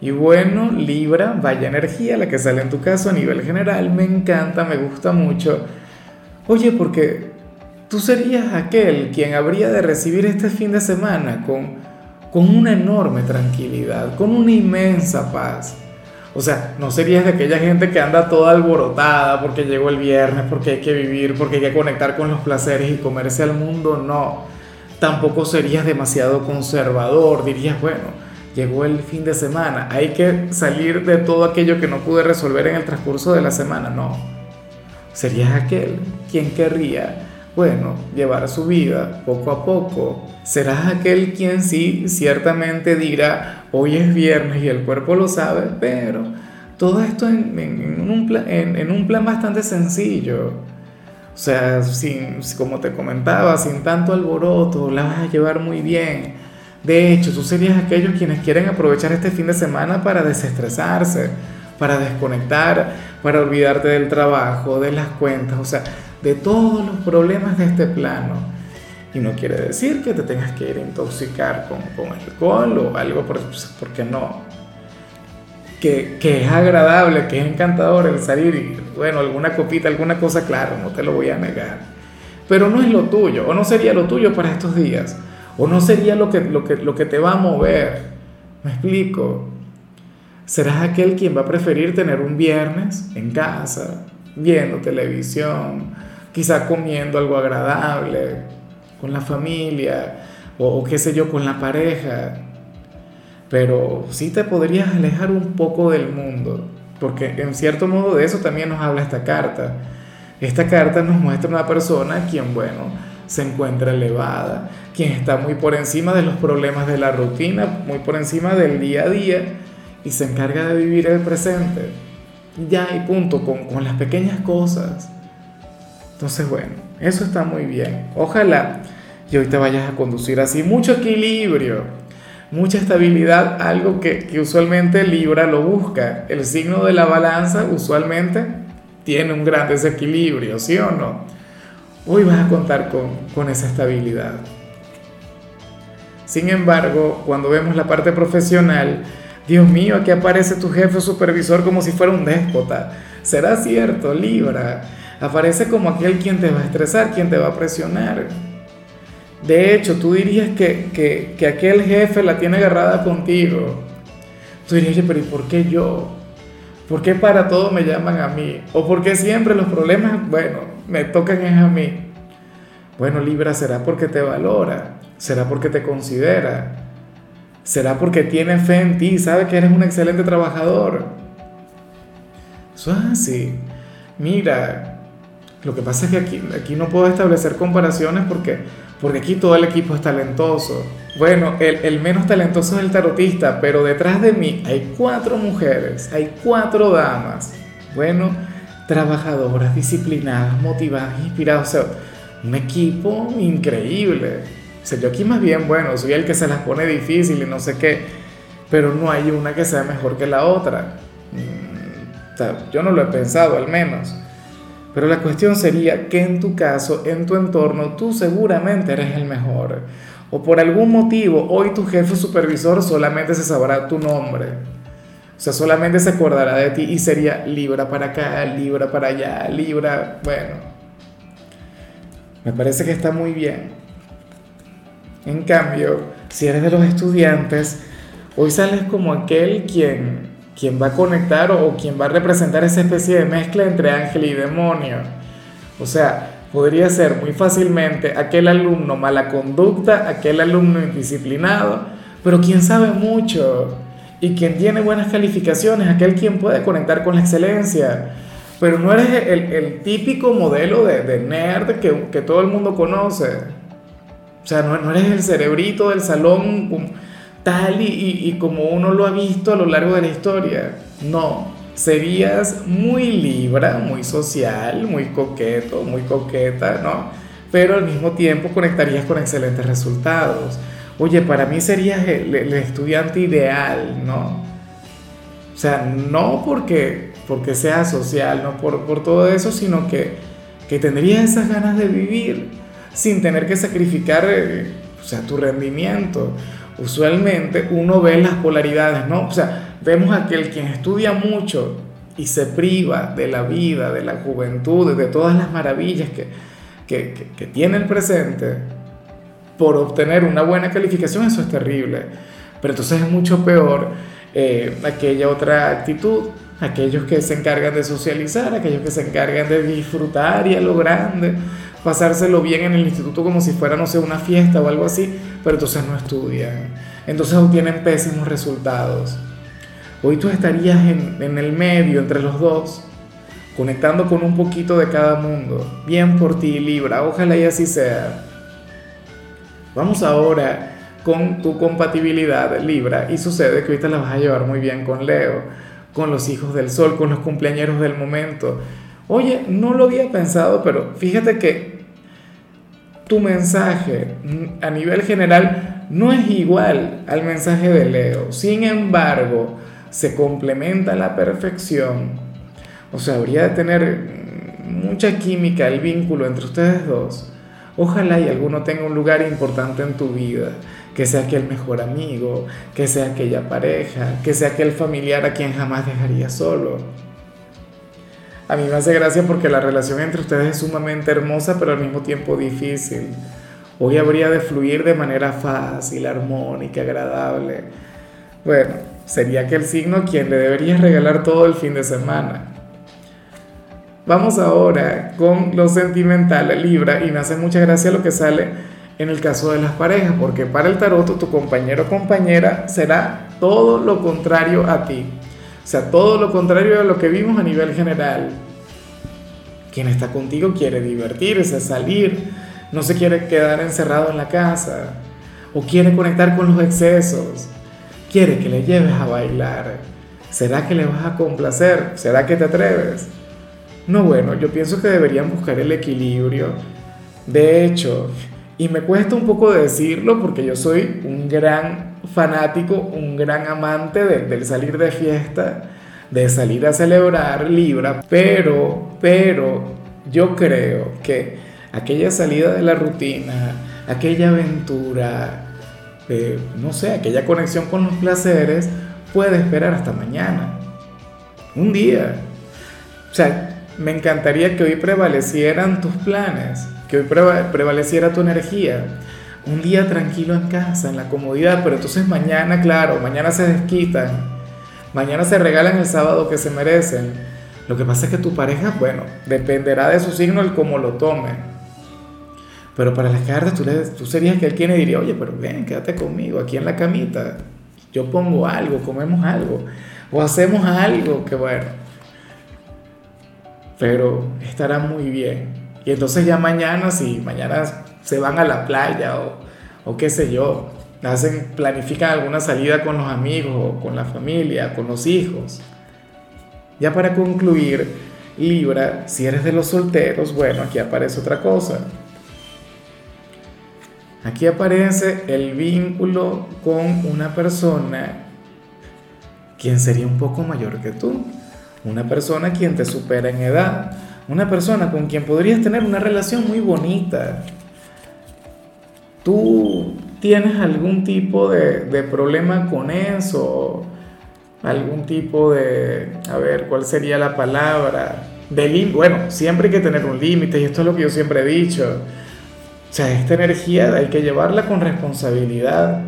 Y bueno, Libra, vaya energía la que sale en tu caso a nivel general, me encanta, me gusta mucho. Oye, porque tú serías aquel quien habría de recibir este fin de semana con, con una enorme tranquilidad, con una inmensa paz. O sea, no serías de aquella gente que anda toda alborotada porque llegó el viernes, porque hay que vivir, porque hay que conectar con los placeres y comerse al mundo, no. Tampoco serías demasiado conservador, dirías, bueno, llegó el fin de semana, hay que salir de todo aquello que no pude resolver en el transcurso de la semana, no. Serías aquel quien querría, bueno, llevar su vida poco a poco. Serás aquel quien sí ciertamente dirá, hoy es viernes y el cuerpo lo sabe, pero todo esto en, un, plan, en un plan bastante sencillo. O sea, sin, como te comentaba, sin tanto alboroto, la vas a llevar muy bien de hecho, tú serías aquellos quienes quieren aprovechar este fin de semana para desestresarse, para desconectar, para olvidarte del trabajo, de las cuentas, o sea, de todos los problemas de este plano. Y no quiere decir que te tengas que ir a intoxicar con, con alcohol o algo, porque no. Que, que, es agradable, que es encantador el salir y, bueno, alguna copita, alguna cosa, claro, no te lo voy a negar. Pero no es lo tuyo, o no sería lo tuyo para estos días. ¿O no sería lo que, lo que, lo que te va a mover? ¿Me explico? Serás aquel quien va a preferir tener un viernes en casa, viendo televisión, quizá comiendo algo agradable, con la familia, o, qué sé yo, con la pareja. Pero sí te podrías alejar un poco del mundo, porque en cierto modo de eso también nos habla esta carta. Esta carta nos muestra una persona quien, bueno, se encuentra elevada, quien está muy por encima de los problemas de la rutina, muy por encima del día a día y se encarga de vivir el presente. Ya y punto, con, con las pequeñas cosas. Entonces, bueno, eso está muy bien. Ojalá y hoy te vayas a conducir así. Mucho equilibrio, mucha estabilidad, algo que, que usualmente Libra lo busca. El signo de la balanza usualmente tiene un gran desequilibrio, ¿sí o no? Hoy vas a contar con, con esa estabilidad. Sin embargo, cuando vemos la parte profesional, Dios mío, aquí aparece tu jefe supervisor como si fuera un déspota. ¿Será cierto, Libra? Aparece como aquel quien te va a estresar, quien te va a presionar. De hecho, tú dirías que, que, que aquel jefe la tiene agarrada contigo. Tú dirías, pero ¿y por qué yo? ¿Por qué para todo me llaman a mí? ¿O por qué siempre los problemas, bueno, me tocan es a mí? Bueno, Libra, será porque te valora, será porque te considera, será porque tiene fe en ti, sabe que eres un excelente trabajador. Eso es así. Mira, lo que pasa es que aquí, aquí no puedo establecer comparaciones porque, porque aquí todo el equipo es talentoso. Bueno, el, el, menos talentoso es el tarotista, pero detrás de mí hay cuatro mujeres, hay cuatro damas. Bueno, trabajadoras, disciplinadas, motivadas, inspiradas. O sea, un equipo increíble. O sea, yo aquí más bien, bueno, soy el que se las pone difícil y no sé qué, pero no hay una que sea mejor que la otra. Mm, o sea, yo no lo he pensado al menos. Pero la cuestión sería que en tu caso, en tu entorno, tú seguramente eres el mejor. O por algún motivo, hoy tu jefe supervisor solamente se sabrá tu nombre. O sea, solamente se acordará de ti y sería Libra para acá, Libra para allá, Libra, bueno. Me parece que está muy bien. En cambio, si eres de los estudiantes, hoy sales como aquel quien quien va a conectar o, quien va a representar esa especie de mezcla entre ángel y demonio. O sea, podría ser muy fácilmente aquel alumno mala conducta, aquel alumno indisciplinado, pero quien sabe mucho y quien tiene buenas calificaciones, aquel quien puede conectar con la excelencia. Pero no eres el, típico modelo de, nerd que, que, todo el mundo conoce. O sea, no, no eres el cerebrito del salón tal y, como uno lo ha visto a lo largo de la historia. No, serías muy libra, muy social, muy coqueto, muy coqueta, ¿no? Pero al mismo tiempo conectarías con excelentes resultados. Oye, para mí serías el, estudiante ideal, ¿no? O sea, no porque, porque sea social, no por, por todo eso, sino que, que tendrías esas ganas de vivir sin tener que sacrificar eh, o sea, tu rendimiento. Usualmente uno ve las polaridades, ¿no? O sea, vemos aquel quien estudia mucho y se priva de la vida, de la juventud, de todas las maravillas que, que, que, tiene el presente por obtener una buena calificación, eso es terrible. Pero entonces es mucho peor eh, aquella otra actitud, aquellos que se encargan de socializar, aquellos que se encargan de disfrutar y a lo grande, pasárselo bien en el instituto como si fuera, no sé, una fiesta o algo así, pero entonces no estudian, entonces obtienen pésimos resultados. Hoy tú estarías en, en el medio entre los dos, conectando con un poquito de cada mundo. Bien por ti, Libra, ojalá y así sea. Vamos ahora con tu compatibilidad, Libra, y sucede que ahorita la vas a llevar muy bien con Leo, con los hijos del sol, con los cumpleaños del momento. Oye, no lo había pensado, pero fíjate que tu mensaje mm, a nivel general no es igual al mensaje de Leo. Sin embargo, se complementa a la perfección. O sea, habría de tener mucha química el vínculo entre ustedes dos. Ojalá y alguno tenga un lugar importante en tu vida, que sea aquel mejor amigo, que sea aquella pareja, que sea aquel familiar a quien jamás dejaría solo. A mí me hace gracia porque la relación entre ustedes es sumamente hermosa, pero al mismo tiempo difícil. Hoy habría de fluir de manera fácil, armónica, agradable. Bueno, sería aquel signo quien le deberías regalar todo el fin de semana. Vamos ahora con lo sentimental, Libra, y me hace mucha gracia lo que sale en el caso de las parejas, porque para el tarot tu compañero o compañera será todo lo contrario a ti. O sea, todo lo contrario a lo que vimos a nivel general. Quien está contigo quiere divertirse, salir, no se quiere quedar encerrado en la casa, o quiere conectar con los excesos quiere que le lleves a bailar. ¿Será que le vas a complacer? ¿Será que te atreves? No, bueno, yo pienso que deberían buscar el equilibrio. De hecho, y me cuesta un poco decirlo porque yo soy un gran fanático, un gran amante del salir de fiesta, de salir a celebrar Libra, pero, pero yo creo que aquella salida de la rutina, aquella aventura, no sé, aquella conexión con los placeres puede esperar hasta mañana, un día. O sea, me encantaría que hoy prevalecieran tus planes, que hoy prevaleciera tu energía. Un día tranquilo en casa, en la comodidad, pero entonces mañana, claro, mañana se desquitan, mañana se regalan el sábado que se merecen. Lo que pasa es que tu pareja, bueno, dependerá de su signo el cómo lo tome. Pero para las cartas tú, tú serías que quien diría, oye, pero ven, quédate conmigo aquí en la camita. Yo pongo algo, comemos algo. O hacemos algo que bueno. Pero estará muy bien. Y entonces ya mañana, si mañana se van a la playa o, o qué sé yo, hacen, planifican alguna salida con los amigos o con la familia, con los hijos. Ya para concluir, Libra, si eres de los solteros, bueno, aquí aparece otra cosa Aquí aparece el vínculo con una persona quien sería un poco mayor que tú, una persona quien te supera en edad, una persona con quien podrías tener una relación muy bonita. ¿Tú tienes algún tipo de, problema con eso? ¿Algún tipo de, a ver, cuál sería la palabra? De bueno, siempre hay que tener un límite y esto es lo que yo siempre he dicho o sea, esta energía hay que llevarla con responsabilidad,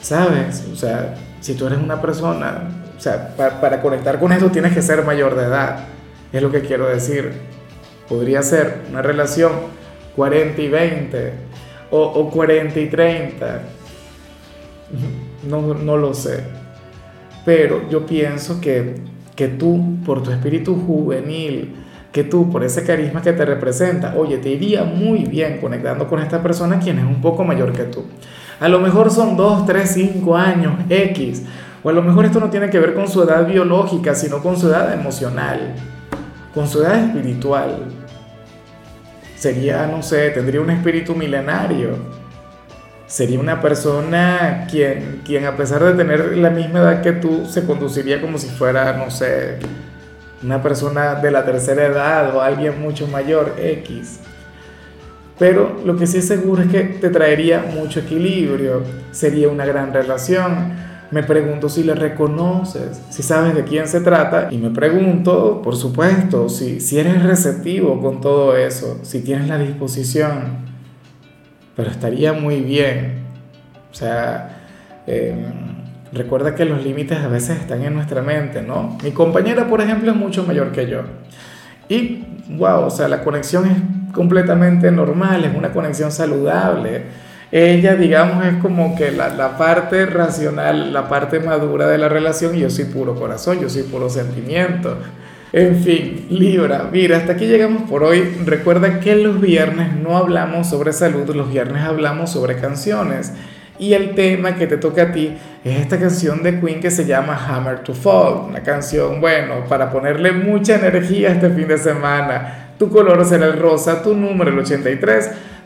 ¿sabes? O sea, si tú eres una persona, o sea, para, conectar con esto tienes que ser mayor de edad, es lo que quiero decir. Podría ser una relación 40 y 20 o, o 40 y 30, no, no lo sé. Pero yo pienso que, que tú, por tu espíritu juvenil, que tú, por ese carisma que te representa, oye, te iría muy bien conectando con esta persona quien es un poco mayor que tú. A lo mejor son 2, 3, 5 años, X, O a lo mejor esto no tiene que ver con su edad biológica, sino con su edad emocional, con su edad espiritual. Sería, no sé, tendría un espíritu milenario. Sería una persona quien, quien a pesar de tener la misma edad que tú, se conduciría como si fuera, no sé, una persona de la tercera edad o alguien mucho mayor, X. Pero lo que sí es seguro es que te traería mucho equilibrio, sería una gran relación. Me pregunto si le reconoces, si sabes de quién se trata y me pregunto, por supuesto, si, si eres receptivo con todo eso, si tienes la disposición. Pero estaría muy bien. O sea, em, recuerda que los límites a veces están en nuestra mente, ¿no? Mi compañera, por ejemplo, es mucho mayor que yo. Y, wow, o sea, la conexión es completamente normal, es una conexión saludable. Ella, digamos, es como que la, la, parte racional, la parte madura de la relación y yo soy puro corazón, yo soy puro sentimiento. En fin, Libra, mira, hasta aquí llegamos por hoy. Recuerda que los viernes no hablamos sobre salud, los viernes hablamos sobre canciones. Y el tema que te toca a ti es esta canción de Queen que se llama Hammer to Fall. Una canción, bueno, para ponerle mucha energía este fin de semana tu color será el rosa, tu número el 83.